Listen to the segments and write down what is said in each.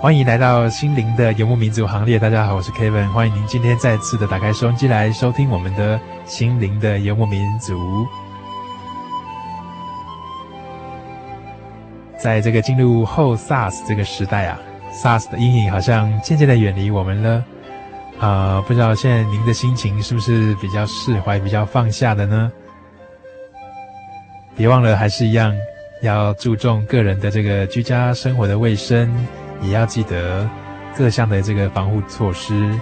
欢迎来到心灵的游牧民族行列。大家好，我是 Kevin。欢迎您今天再次的打开收音机来收听我们的心灵的游牧民族。在这个进入后 SARS 这个时代啊，SARS 的阴影好像渐渐的远离我们了。啊、不知道现在您的心情是不是比较释怀、比较放下的呢？别忘了，还是一样要注重个人的这个居家生活的卫生。也要记得各项的这个防护措施，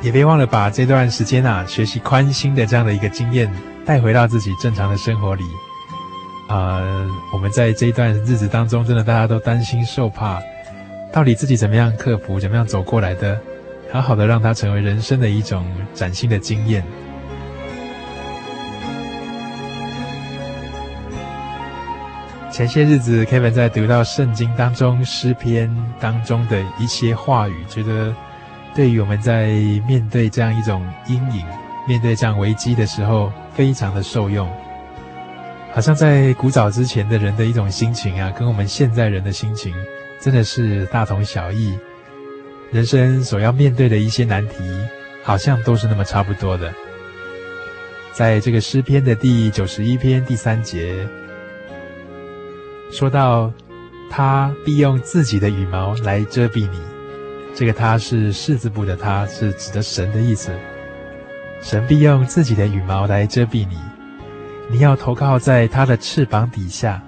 也别忘了把这段时间啊，学习宽心的这样的一个经验带回到自己正常的生活里。啊、呃，我们在这一段日子当中，真的大家都担心受怕，到底自己怎么样克服，怎么样走过来的，好好的让它成为人生的一种崭新的经验。前些日子，Kevin 在读到圣经当中诗篇当中的一些话语，觉得对于我们在面对这样一种阴影、面对这样危机的时候，非常的受用。好像在古早之前的人的一种心情啊，跟我们现在人的心情真的是大同小异。人生所要面对的一些难题，好像都是那么差不多的。在这个诗篇的第九十一篇第三节。说到，他必用自己的羽毛来遮蔽你。这个“他”是士字部的“他”，是指的神的意思。神必用自己的羽毛来遮蔽你，你要投靠在他的翅膀底下。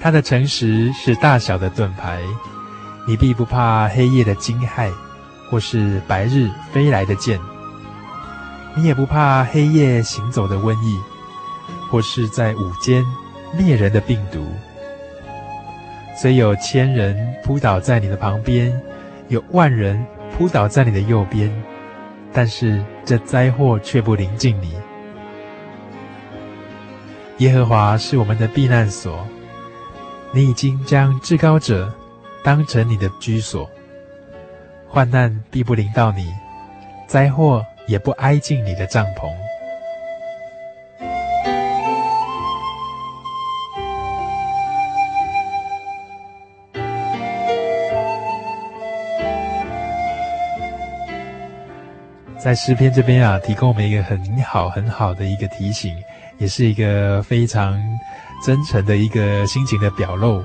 他的诚实是大小的盾牌，你必不怕黑夜的惊骇，或是白日飞来的箭。你也不怕黑夜行走的瘟疫，或是在午间。灭人的病毒，虽有千人扑倒在你的旁边，有万人扑倒在你的右边，但是这灾祸却不临近你。耶和华是我们的避难所，你已经将至高者当成你的居所，患难必不临到你，灾祸也不挨近你的帐篷。在诗篇这边啊，提供我们一个很好很好的一个提醒，也是一个非常真诚的一个心情的表露。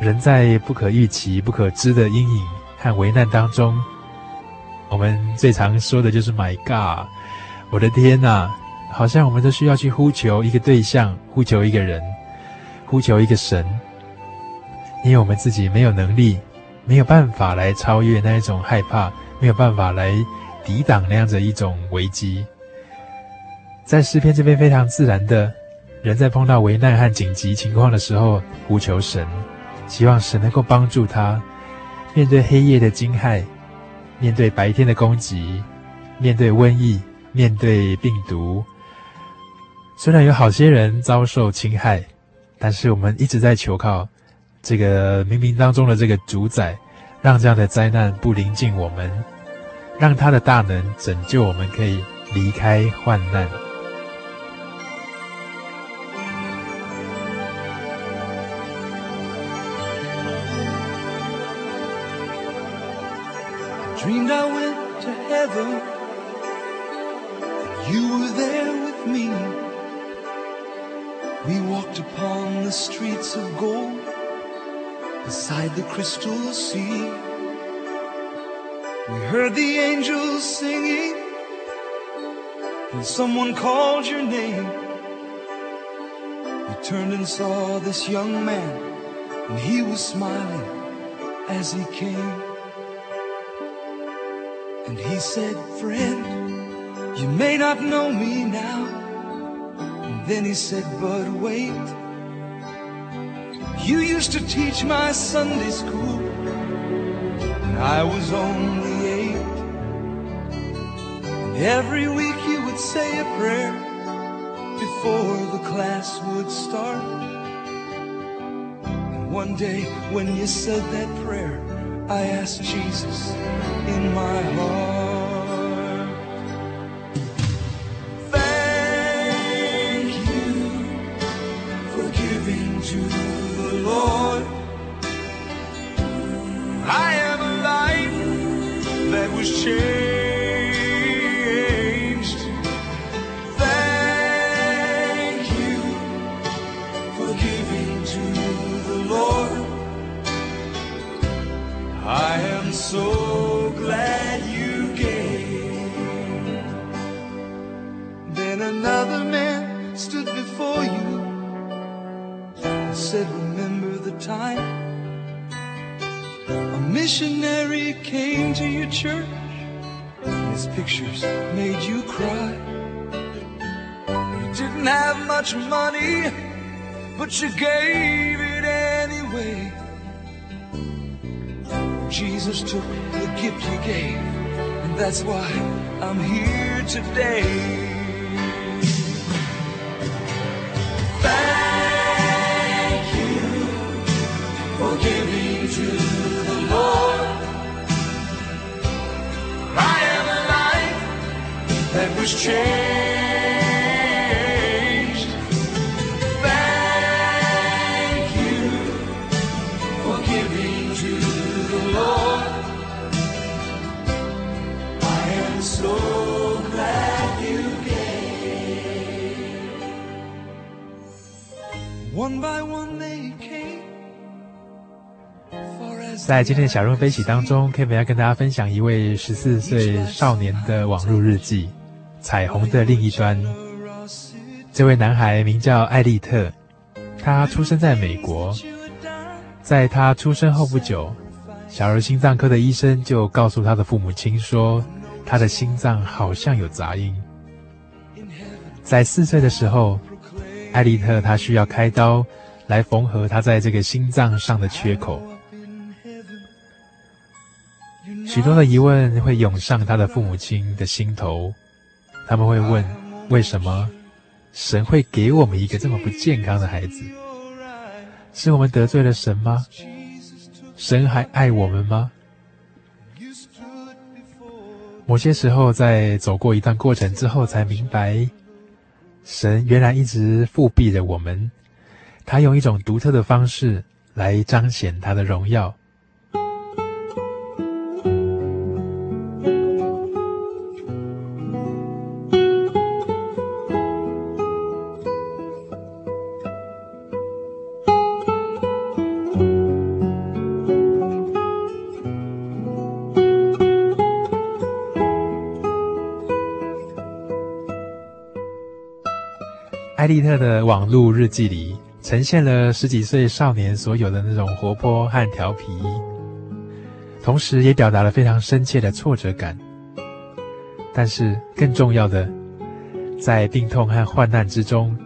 人在不可预期、不可知的阴影和危难当中，我们最常说的就是 “My God”，我的天呐，好像我们都需要去呼求一个对象，呼求一个人，呼求一个神，因为我们自己没有能力，没有办法来超越那一种害怕，没有办法来。抵挡那样的一种危机，在诗篇这边非常自然的，人在碰到危难和紧急情况的时候，呼求神，希望神能够帮助他面对黑夜的惊骇，面对白天的攻击，面对瘟疫，面对病毒。虽然有好些人遭受侵害，但是我们一直在求靠这个冥冥当中的这个主宰，让这样的灾难不临近我们，让他的大能拯救我们，可以离开患难。Dreamed I went to heaven, you were there with me. We walked upon the streets of gold, beside the crystal sea. We heard the angels singing, and someone called your name. We turned and saw this young man, and he was smiling as he came. And he said, friend, you may not know me now. And then he said, but wait. You used to teach my Sunday school when I was only. And every week you would say a prayer before the class would start. And one day when you said that prayer, I asked Jesus in my heart. But you gave it anyway. Jesus took the gift you gave, and that's why I'm here today. Thank you for giving to the Lord. I am a life that was changed. 在今天的小人物悲喜当中，Kevin 要跟大家分享一位十四岁少年的网络日记《彩虹的另一端》。这位男孩名叫艾利特，他出生在美国。在他出生后不久，小儿心脏科的医生就告诉他的父母亲说，他的心脏好像有杂音。在四岁的时候，艾利特他需要开刀来缝合他在这个心脏上的缺口。许多的疑问会涌上他的父母亲的心头，他们会问：为什么神会给我们一个这么不健康的孩子？是我们得罪了神吗？神还爱我们吗？某些时候，在走过一段过程之后，才明白，神原来一直覆庇着我们，他用一种独特的方式来彰显他的荣耀。艾利特的网络日记里，呈现了十几岁少年所有的那种活泼和调皮，同时也表达了非常深切的挫折感。但是更重要的，在病痛和患难之中，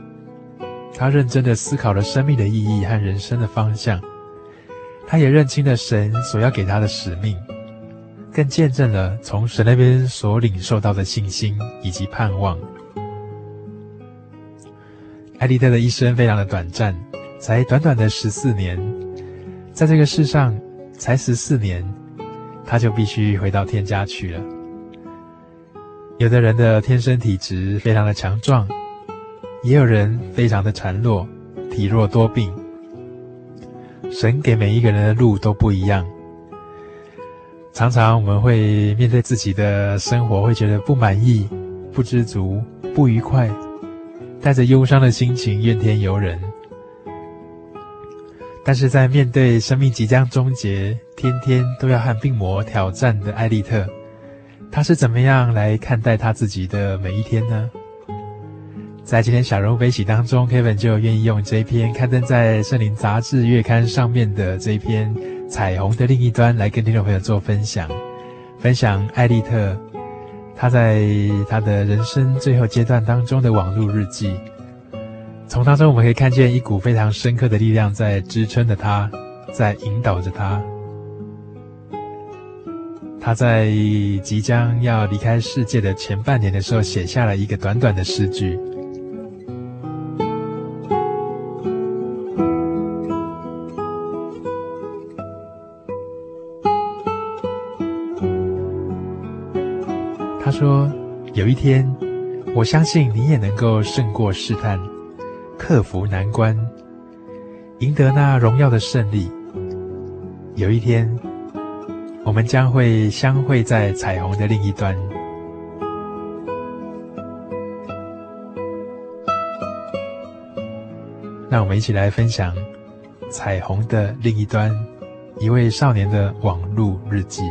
他认真的思考了生命的意义和人生的方向。他也认清了神所要给他的使命，更见证了从神那边所领受到的信心以及盼望。艾丽特的一生非常的短暂，才短短的十四年，在这个世上才十四年，他就必须回到天家去了。有的人的天生体质非常的强壮，也有人非常的孱弱，体弱多病。神给每一个人的路都不一样。常常我们会面对自己的生活，会觉得不满意、不知足、不愉快，带着忧伤的心情怨天尤人。但是在面对生命即将终结、天天都要和病魔挑战的艾丽特。他是怎么样来看待他自己的每一天呢？在今天小人物悲喜当中，Kevin 就愿意用这一篇刊登在《圣灵杂志》月刊上面的这一篇《彩虹的另一端》来跟听众朋友做分享，分享艾丽特他在他的人生最后阶段当中的网络日记。从当中我们可以看见一股非常深刻的力量在支撑着他，在引导着他。他在即将要离开世界的前半年的时候，写下了一个短短的诗句。说：“有一天，我相信你也能够胜过试探，克服难关，赢得那荣耀的胜利。有一天。”我们将会相会在彩虹的另一端。让我们一起来分享彩虹的另一端，一位少年的网路日记。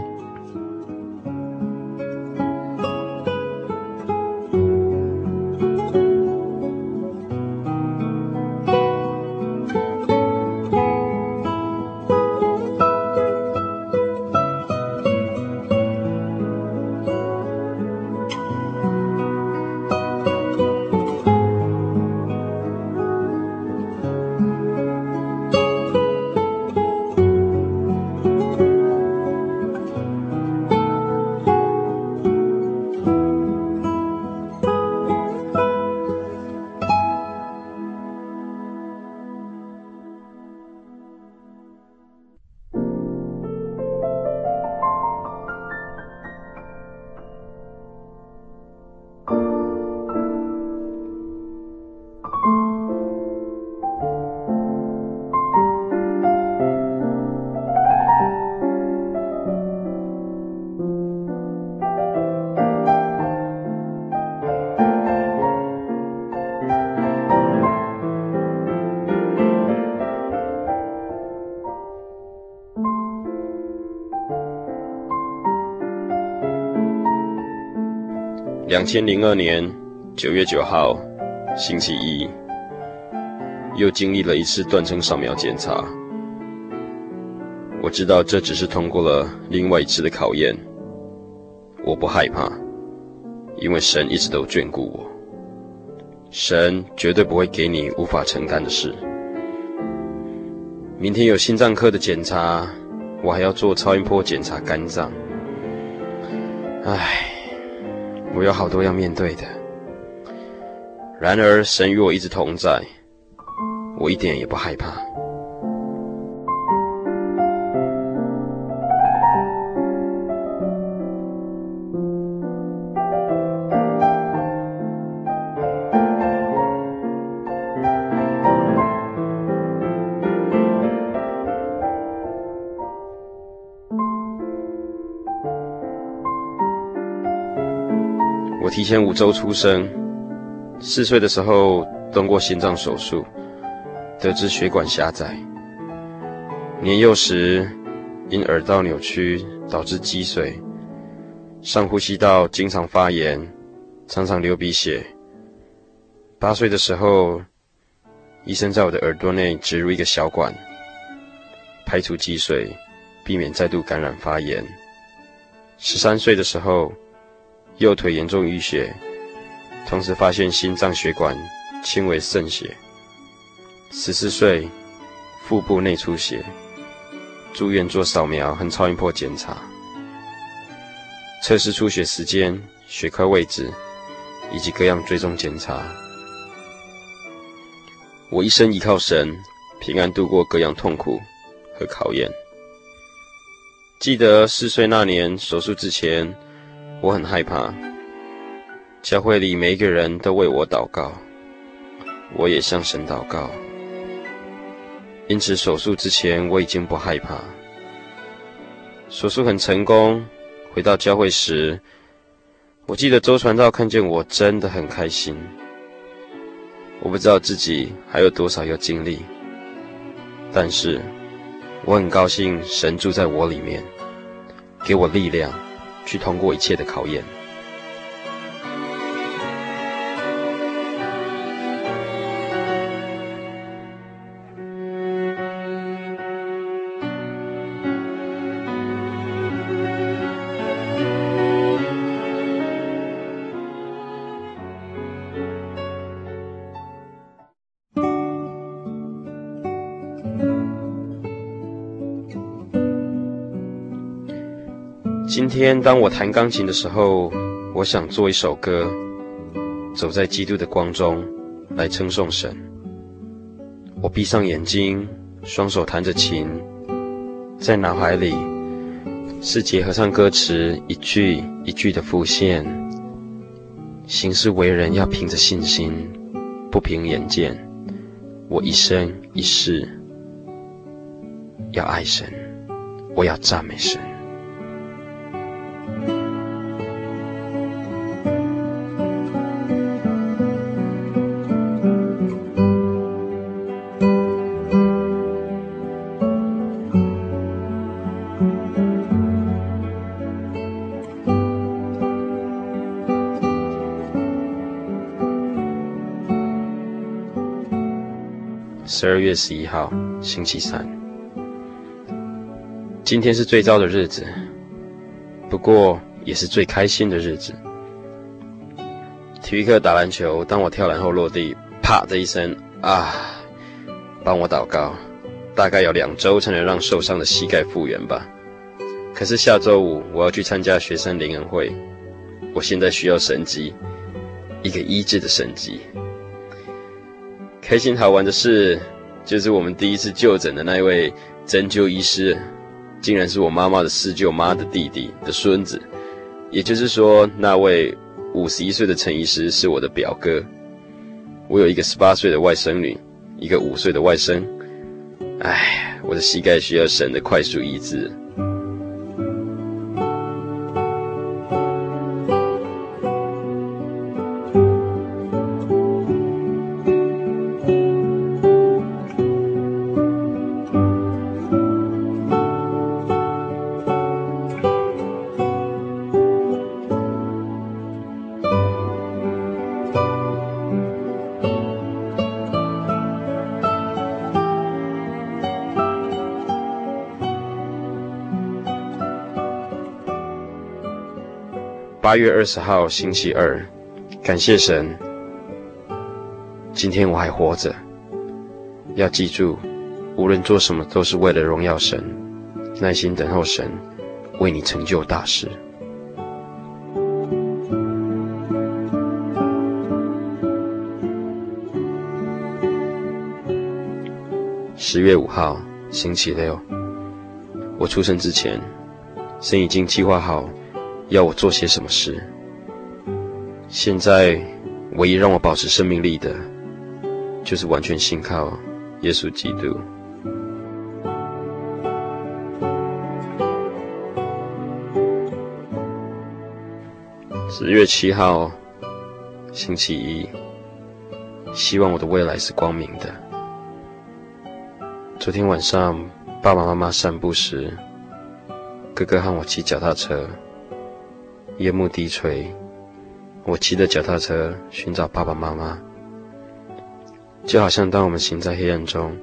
两千零二年九月九号，星期一，又经历了一次断层扫描检查。我知道这只是通过了另外一次的考验。我不害怕，因为神一直都眷顾我。神绝对不会给你无法承担的事。明天有心脏科的检查，我还要做超音波检查肝脏。唉。我有好多要面对的，然而神与我一直同在，我一点也不害怕。前五周出生，四岁的时候动过心脏手术，得知血管狭窄。年幼时因耳道扭曲导致积水，上呼吸道经常发炎，常常流鼻血。八岁的时候，医生在我的耳朵内植入一个小管，排除积水，避免再度感染发炎。十三岁的时候。右腿严重淤血，同时发现心脏血管轻微渗血。十四岁，腹部内出血，住院做扫描和超音波检查，测试出血时间、血块位置以及各样追踪检查。我一生依靠神，平安度过各样痛苦和考验。记得四岁那年手术之前，我很害怕。教会里每一个人都为我祷告，我也向神祷告。因此手术之前我已经不害怕。手术很成功，回到教会时，我记得周传道看见我真的很开心。我不知道自己还有多少要经历，但是。我很高兴，神住在我里面，给我力量，去通过一切的考验。今天当我弹钢琴的时候，我想做一首歌，走在基督的光中，来称颂神。我闭上眼睛，双手弹着琴，在脑海里，是结合上歌词，一句一句的浮现。行事为人要凭着信心，不凭眼见。我一生一世要爱神，我要赞美神。十二月十一号，星期三。今天是最糟的日子，不过也是最开心的日子。体育课打篮球，当我跳篮后落地，啪的一声，啊！帮我祷告，大概要两周才能让受伤的膝盖复原吧。可是下周五我要去参加学生灵恩会，我现在需要神迹，一个医治的神迹。开心好玩的事，就是我们第一次就诊的那一位针灸医师，竟然是我妈妈的四舅妈的弟弟的孙子，也就是说，那位五十一岁的陈医师是我的表哥。我有一个十八岁的外甥女，一个五岁的外甥。唉，我的膝盖需要神的快速医治。八月二十号，星期二，感谢神，今天我还活着。要记住，无论做什么，都是为了荣耀神，耐心等候神，为你成就大事。十月五号，星期六，我出生之前，神已经计划好。要我做些什么事？现在唯一让我保持生命力的，就是完全信靠耶稣基督。十月七号，星期一，希望我的未来是光明的。昨天晚上，爸爸妈妈散步时，哥哥和我骑脚踏车。夜幕低垂，我骑着脚踏车寻找爸爸妈妈，就好像当我们行在黑暗中，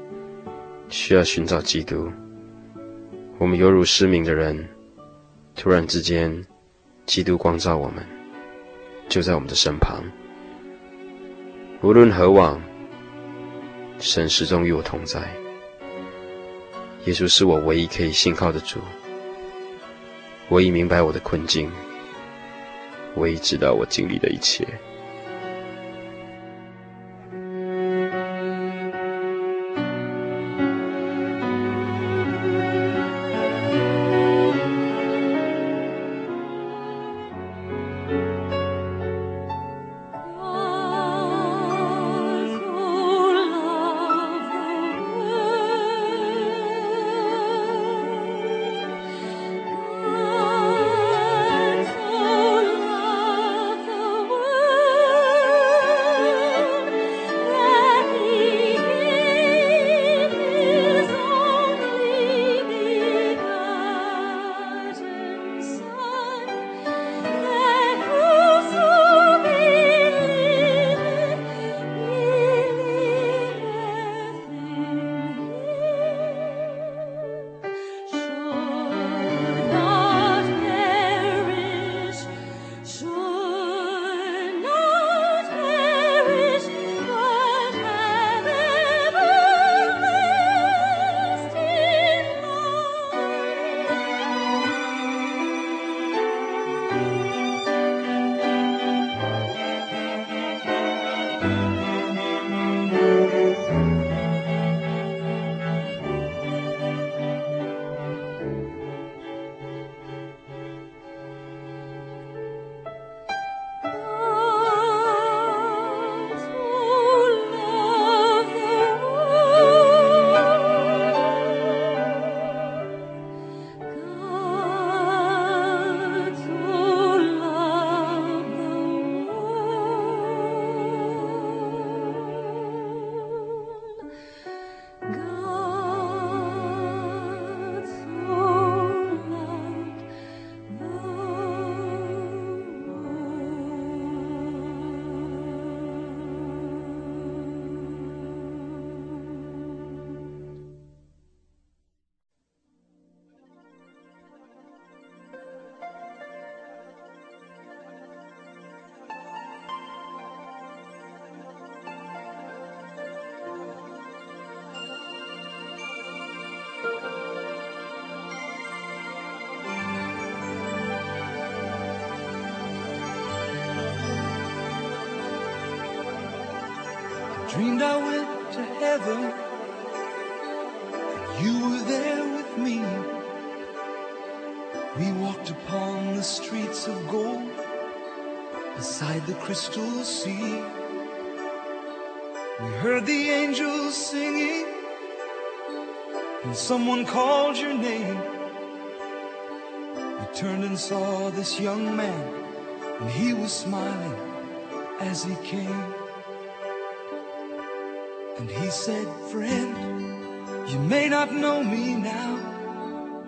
需要寻找基督，我们犹如失明的人，突然之间，基督光照我们，就在我们的身旁，无论何往，神始终与我同在。耶稣是我唯一可以信靠的主。我已明白我的困境，我也知道我经历的一切。Dreamed I went to heaven and you were there with me. We walked upon the streets of gold beside the crystal sea. We heard the angels singing and someone called your name. We turned and saw this young man and he was smiling as he came. And he said, friend, you may not know me now.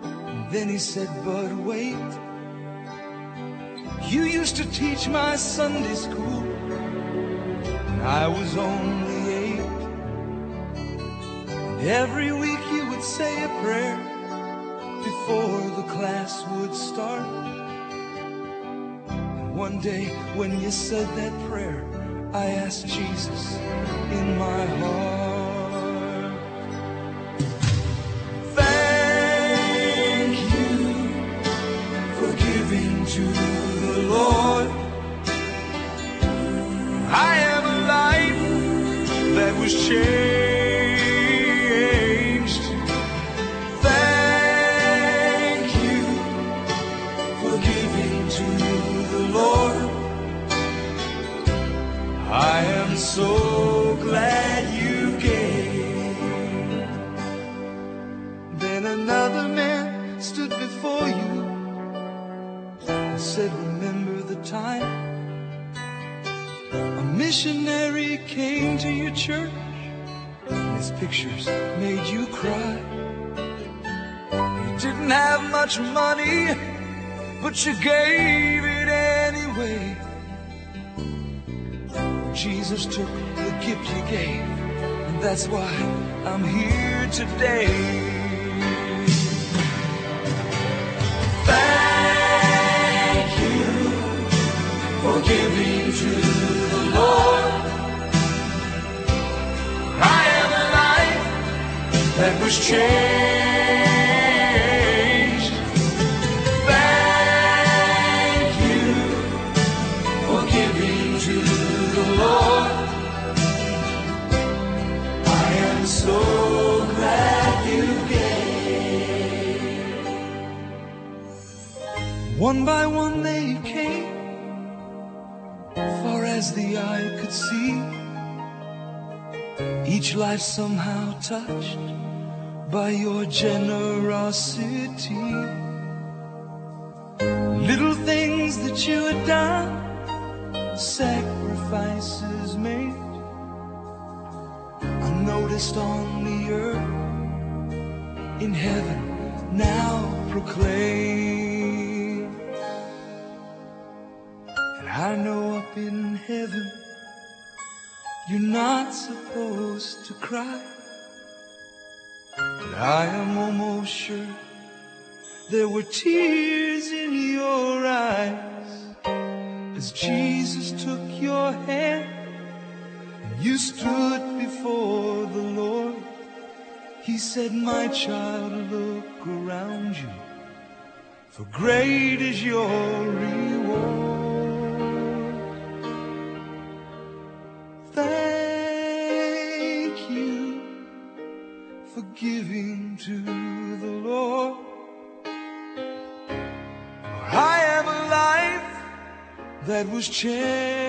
And then he said, but wait. You used to teach my Sunday school when I was only eight. And every week you would say a prayer before the class would start. And one day when you said that prayer, I asked Jesus in my heart. His pictures made you cry. You didn't have much money, but you gave it anyway. Jesus took the gift you gave, and that's why I'm here today. Thank you for giving to the Lord. That was changed. Thank you for giving to the Lord. I am so glad you gave. One by one they came, far as the eye could see. Each life somehow touched by your generosity. Little things that you had done, sacrifices made, unnoticed on the earth, in heaven now proclaim. And I know up in heaven, you're not supposed to cry. But I am almost sure there were tears in your eyes as Jesus took your hand and you stood before the Lord. He said, My child, look around you, for great is your. Was changed.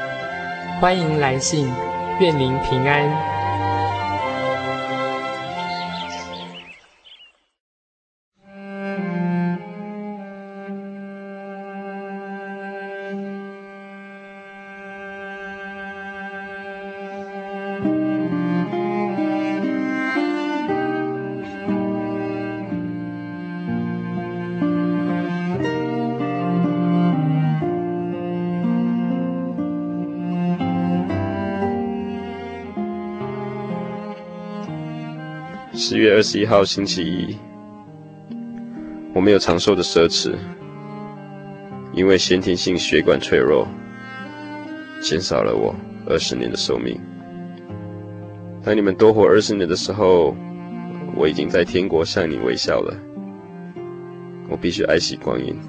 欢迎来信，愿您平安。十月二十一号星期一，我没有长寿的奢侈，因为先天性血管脆弱，减少了我二十年的寿命。当你们多活二十年的时候，我已经在天国向你微笑了。我必须爱惜光阴，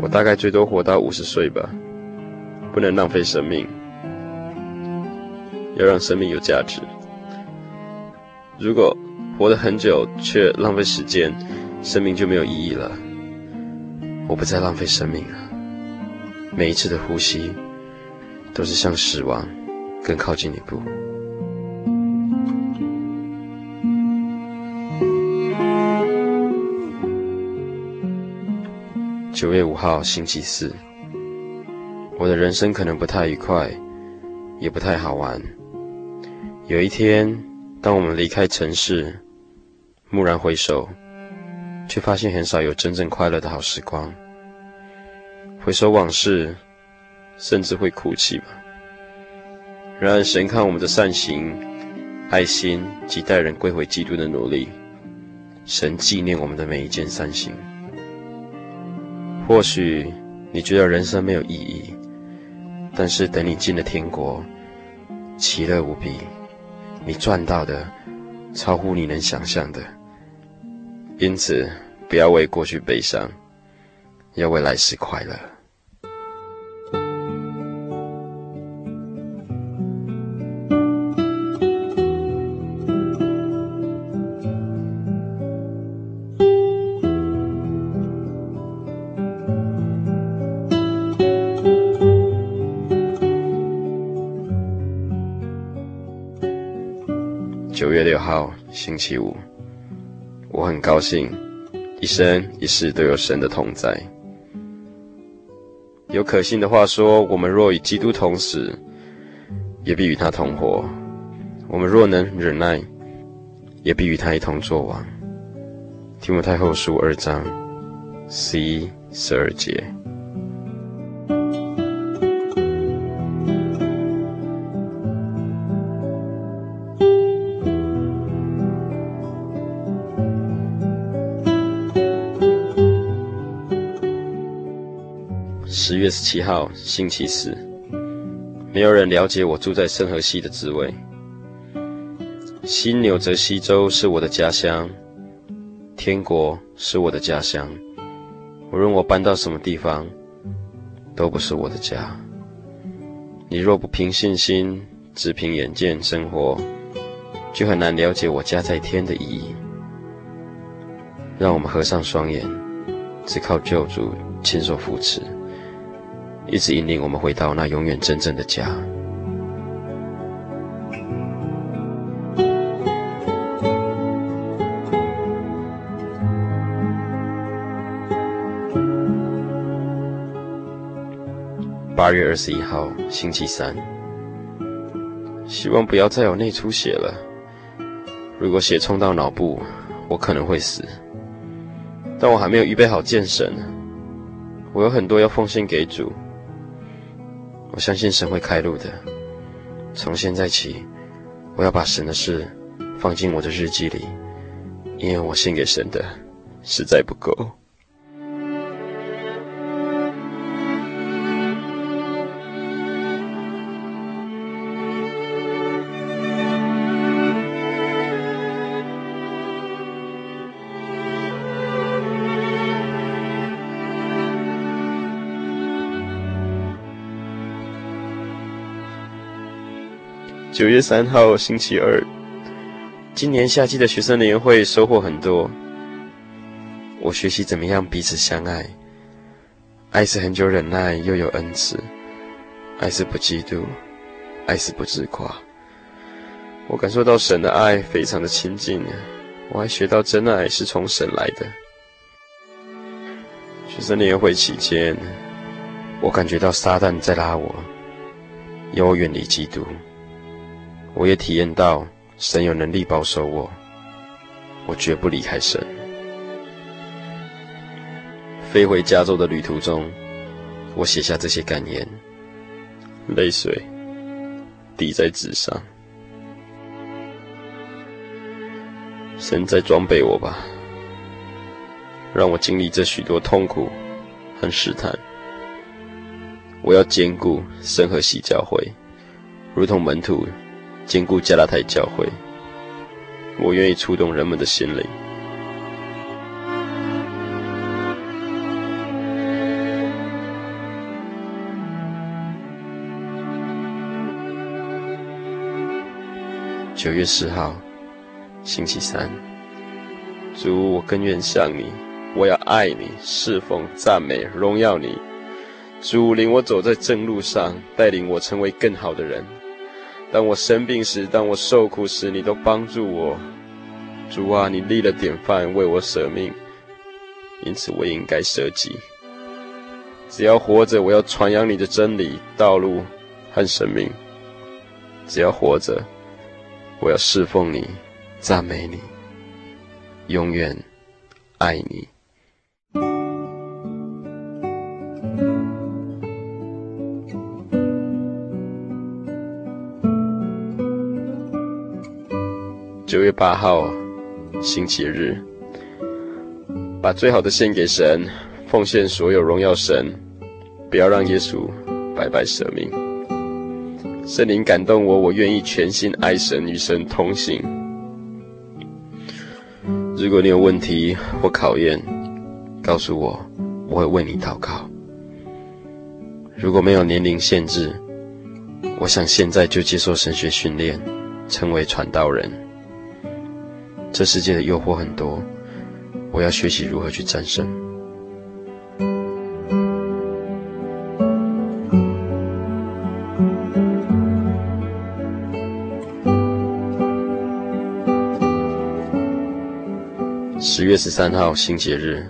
我大概最多活到五十岁吧，不能浪费生命，要让生命有价值。如果活得很久却浪费时间，生命就没有意义了。我不再浪费生命了。每一次的呼吸，都是向死亡更靠近一步。九月五号，星期四。我的人生可能不太愉快，也不太好玩。有一天。当我们离开城市，蓦然回首，却发现很少有真正快乐的好时光。回首往事，甚至会哭泣吧。然而，神看我们的善行、爱心及待人归回基督的努力，神纪念我们的每一件善行。或许你觉得人生没有意义，但是等你进了天国，其乐无比。你赚到的超乎你能想象的，因此不要为过去悲伤，要为来世快乐。起舞，我很高兴，一生一世都有神的同在。有可信的话说：我们若与基督同死，也必与他同活；我们若能忍耐，也必与他一同作王。提摩太后书二章十一、十二节。十七号，星期四。没有人了解我住在圣河西的滋味。新纽泽西州是我的家乡，天国是我的家乡。无论我搬到什么地方，都不是我的家。你若不凭信心，只凭眼见生活，就很难了解我家在天的意义。让我们合上双眼，只靠救主亲手扶持。一直引领我们回到那永远真正的家。八月二十一号，星期三。希望不要再有内出血了。如果血冲到脑部，我可能会死。但我还没有预备好见神。我有很多要奉献给主。我相信神会开路的。从现在起，我要把神的事放进我的日记里，因为我献给神的实在不够。九月三号，星期二。今年夏季的学生联会收获很多。我学习怎么样彼此相爱。爱是很久忍耐，又有恩慈；爱是不嫉妒，爱是不自夸。我感受到神的爱非常的亲近，我还学到真爱是从神来的。学生联会期间，我感觉到撒旦在拉我，要我远离基督。我也体验到神有能力保守我，我绝不离开神。飞回加州的旅途中，我写下这些感言，泪水滴在纸上。神在装备我吧。让我经历这许多痛苦和试探。我要坚固神和喜教会，如同门徒坚固加拉太教会。我愿意触动人们的心灵。九月十号，星期三。主，我更愿向你。我要爱你，侍奉、赞美、荣耀你。主领我走在正路上，带领我成为更好的人。当我生病时，当我受苦时，你都帮助我。主啊，你立了典范，为我舍命，因此我应该舍己。只要活着，我要传扬你的真理、道路和生命。只要活着，我要侍奉你、赞美你，永远爱你。八号，星期日，把最好的献给神，奉献所有荣耀神，不要让耶稣白白舍命。圣灵感动我，我愿意全心爱神，与神同行。如果你有问题或考验，告诉我，我会为你祷告。如果没有年龄限制，我想现在就接受神学训练，成为传道人。这世界的诱惑很多，我要学习如何去战胜。十月十三号，星期日，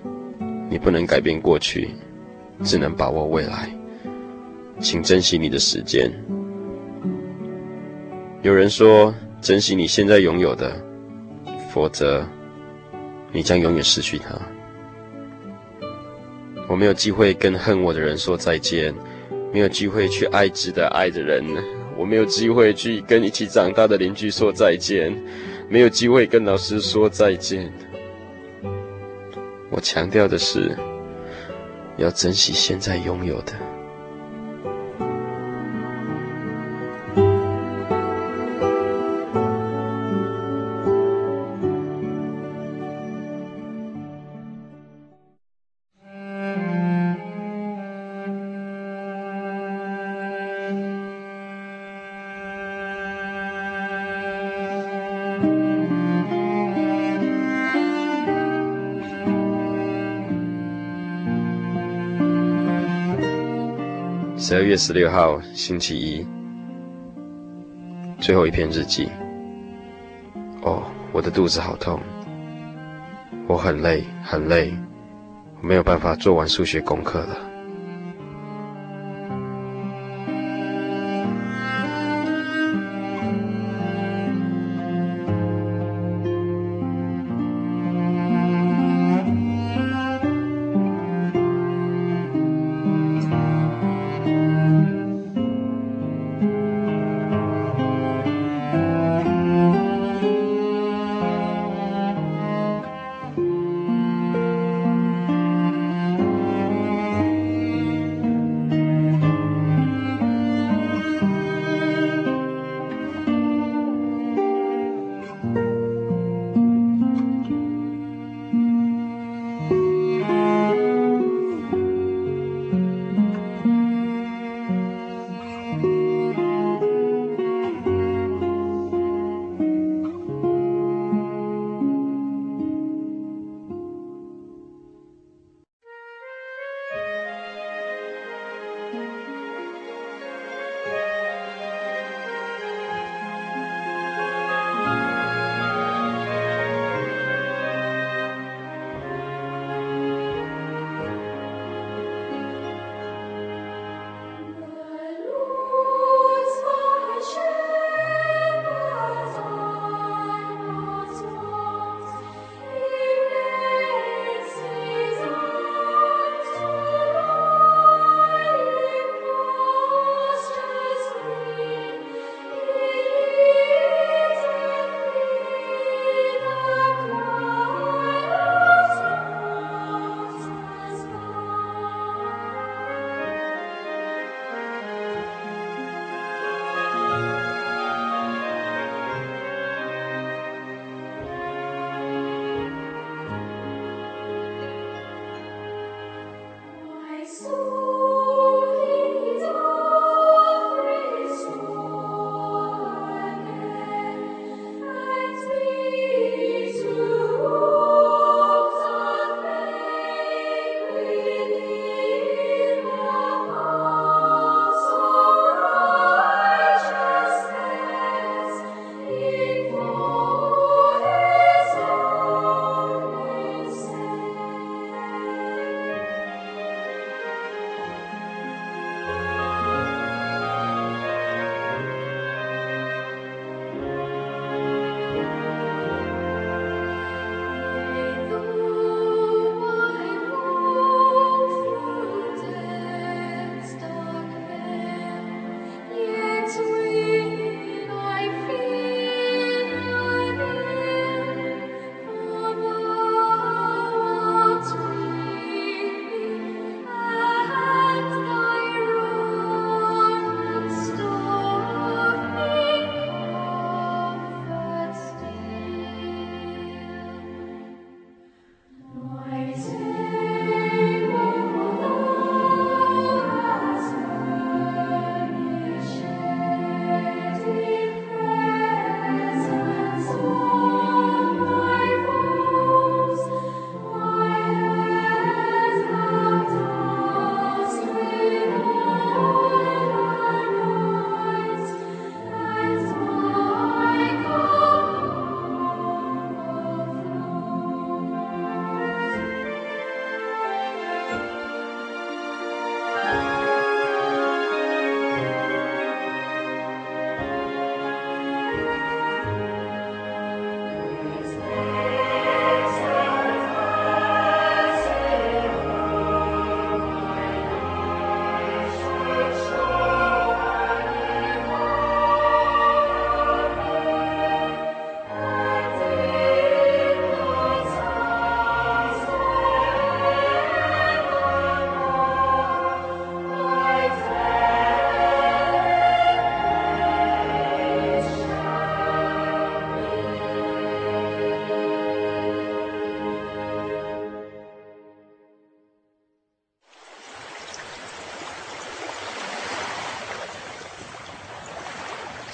你不能改变过去，只能把握未来，请珍惜你的时间。有人说，珍惜你现在拥有的。否则，你将永远失去他。我没有机会跟恨我的人说再见，没有机会去爱值得爱的人，我没有机会去跟一起长大的邻居说再见，没有机会跟老师说再见。我强调的是，要珍惜现在拥有的。月十六号，星期一，最后一篇日记。哦，我的肚子好痛，我很累，很累，我没有办法做完数学功课了。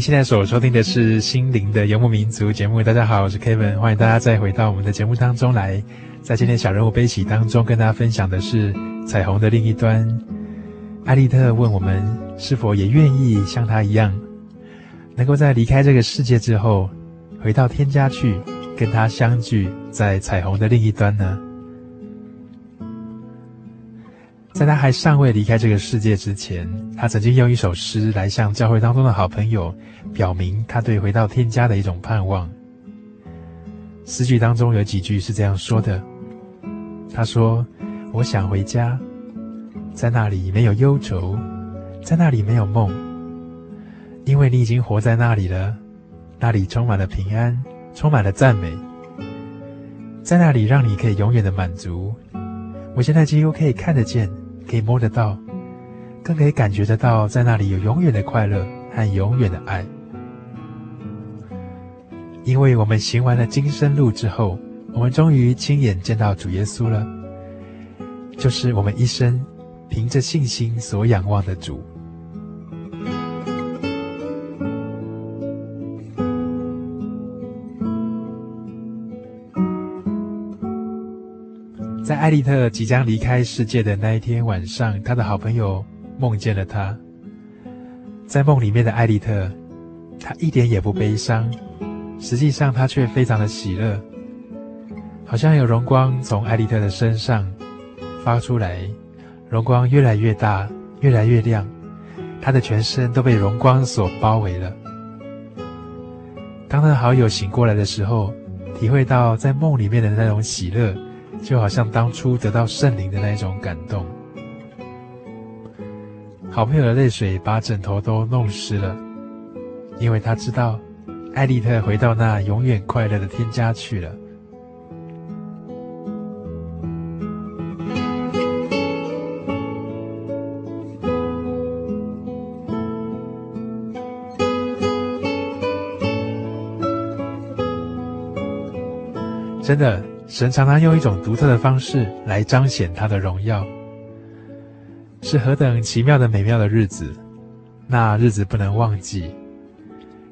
现在所收听的是《心灵的游牧民族》节目。大家好，我是 Kevin，欢迎大家再回到我们的节目当中来。在今天小人物悲喜当中，跟大家分享的是彩虹的另一端。艾丽特问我们是否也愿意像他一样，能够在离开这个世界之后，回到天家去，跟他相聚在彩虹的另一端呢？在他还尚未离开这个世界之前，他曾经用一首诗来向教会当中的好朋友表明他对回到天家的一种盼望。诗句当中有几句是这样说的：“他说，我想回家，在那里没有忧愁，在那里没有梦，因为你已经活在那里了，那里充满了平安，充满了赞美，在那里让你可以永远的满足。我现在几乎可以看得见。”可以摸得到，更可以感觉得到，在那里有永远的快乐和永远的爱。因为我们行完了今生路之后，我们终于亲眼见到主耶稣了，就是我们一生凭着信心所仰望的主。在艾丽特即将离开世界的那一天晚上，他的好朋友梦见了他。在梦里面的艾丽特，他一点也不悲伤，实际上他却非常的喜乐，好像有荣光从艾丽特的身上发出来，荣光越来越大，越来越亮，他的全身都被荣光所包围了。当他的好友醒过来的时候，体会到在梦里面的那种喜乐。就好像当初得到圣灵的那种感动，好朋友的泪水把枕头都弄湿了，因为他知道艾丽特回到那永远快乐的天家去了。真的。神常常用一种独特的方式来彰显他的荣耀，是何等奇妙的美妙的日子！那日子不能忘记。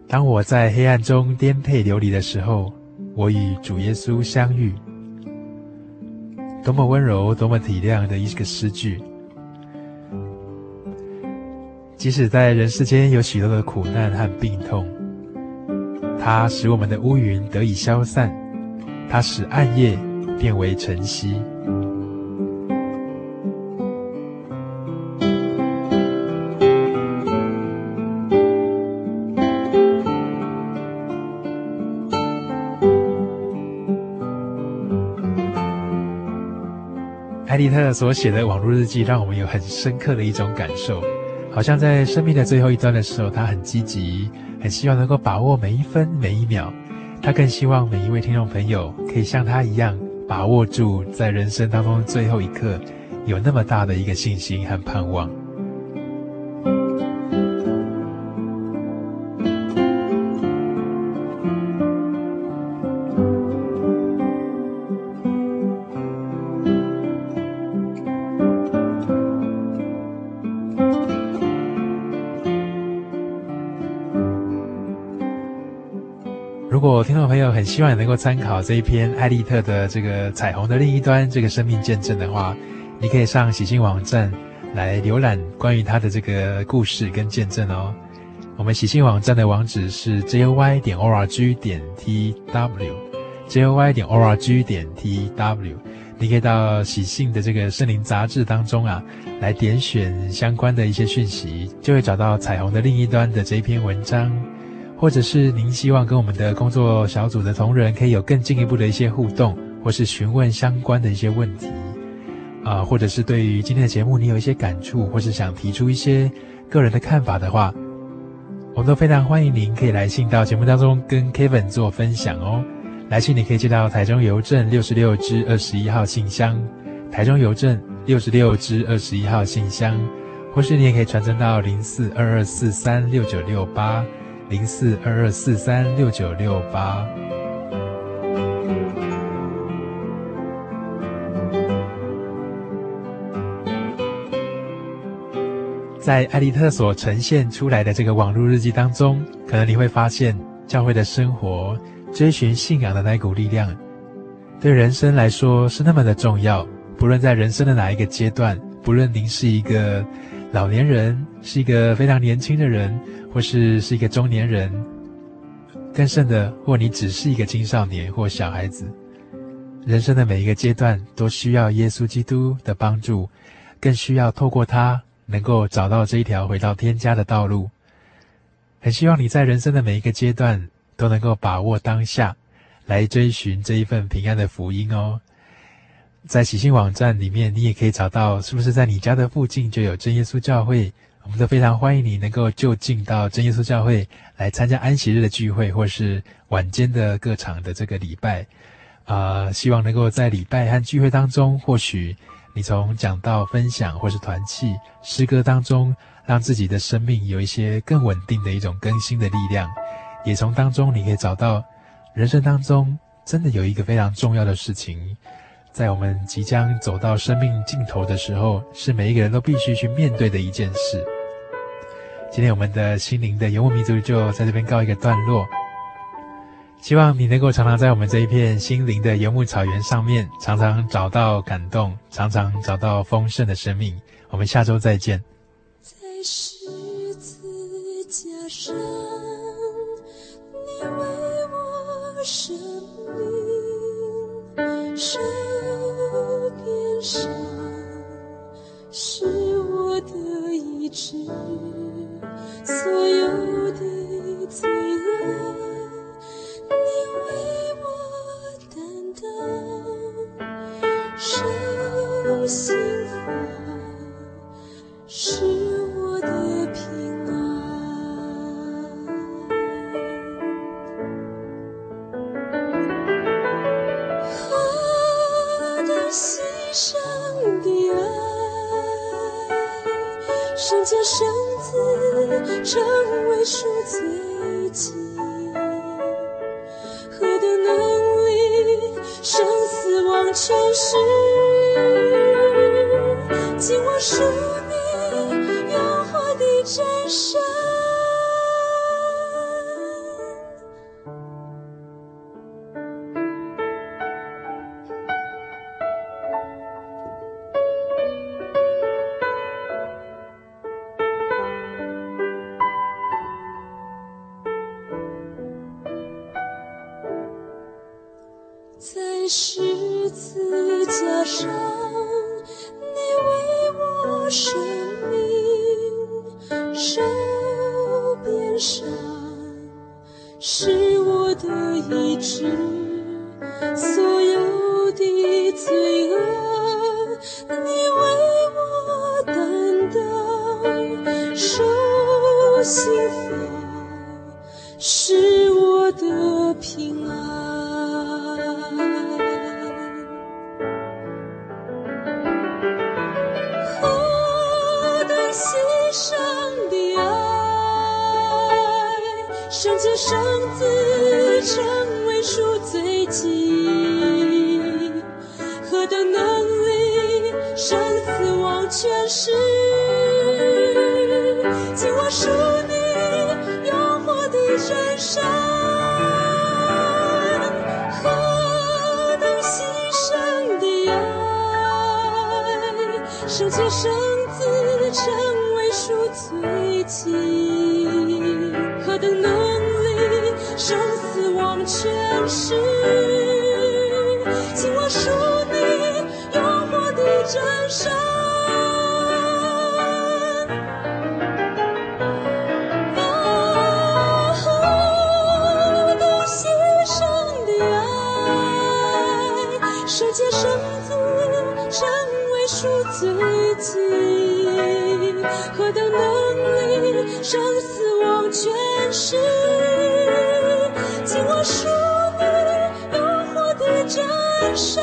当我在黑暗中颠沛流离的时候，我与主耶稣相遇，多么温柔，多么体谅的一个诗句。即使在人世间有许多的苦难和病痛，它使我们的乌云得以消散。他使暗夜变为晨曦。艾艾莉特所写的网络日记，让我们有很深刻的一种感受，好像在生命的最后一段的时候，他很积极，很希望能够把握每一分每一秒。他更希望每一位听众朋友可以像他一样，把握住在人生当中最后一刻，有那么大的一个信心和盼望。如果听众朋友很希望你能够参考这一篇艾利特的这个《彩虹的另一端》这个生命见证的话，你可以上喜信网站来浏览关于他的这个故事跟见证哦。我们喜信网站的网址是 joy 点 org 点 tw，joy 点 org 点 tw。你可以到喜信的这个圣灵杂志当中啊，来点选相关的一些讯息，就会找到《彩虹的另一端》的这一篇文章。或者是您希望跟我们的工作小组的同仁可以有更进一步的一些互动，或是询问相关的一些问题，啊，或者是对于今天的节目你有一些感触，或是想提出一些个人的看法的话，我们都非常欢迎您可以来信到节目当中跟 Kevin 做分享哦。来信你可以寄到台中邮政六十六支二十一号信箱，台中邮政六十六支二十一号信箱，或是你也可以传真到零四二二四三六九六八。零四二二四三六九六八，在艾利特所呈现出来的这个网络日记当中，可能你会发现，教会的生活、追寻信仰的那股力量，对人生来说是那么的重要。不论在人生的哪一个阶段，不论您是一个老年人，是一个非常年轻的人。或是是一个中年人，更甚的，或你只是一个青少年或小孩子，人生的每一个阶段都需要耶稣基督的帮助，更需要透过他能够找到这一条回到天家的道路。很希望你在人生的每一个阶段都能够把握当下，来追寻这一份平安的福音哦。在喜信网站里面，你也可以找到，是不是在你家的附近就有真耶稣教会？我们都非常欢迎你能够就近到真耶稣教会来参加安息日的聚会，或是晚间的各场的这个礼拜，啊、呃，希望能够在礼拜和聚会当中，或许你从讲道分享或是团契诗歌当中，让自己的生命有一些更稳定的一种更新的力量，也从当中你可以找到人生当中真的有一个非常重要的事情。在我们即将走到生命尽头的时候，是每一个人都必须去面对的一件事。今天我们的心灵的游牧民族就在这边告一个段落。希望你能够常常在我们这一片心灵的游牧草原上面，常常找到感动，常常找到丰盛的生命。我们下周再见。在十字架上，是，所有的罪恶，你为我担当，受刑罚，是我的生前生死，成为数最近；何等能力，生死忘尘世。紧握属你，烟火的真身。为赎罪祭，何等能力，生死忘全失，紧握属你诱惑的真神，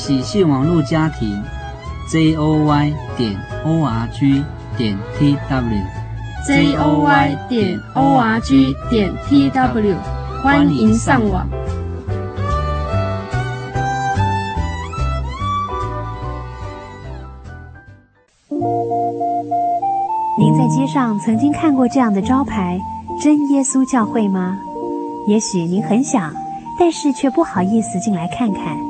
喜讯网络家庭，j o y 点 o r g 点 t w，j o y 点 o r g 点 t w，欢迎上网。您在街上曾经看过这样的招牌“真耶稣教会”吗？也许您很想，但是却不好意思进来看看。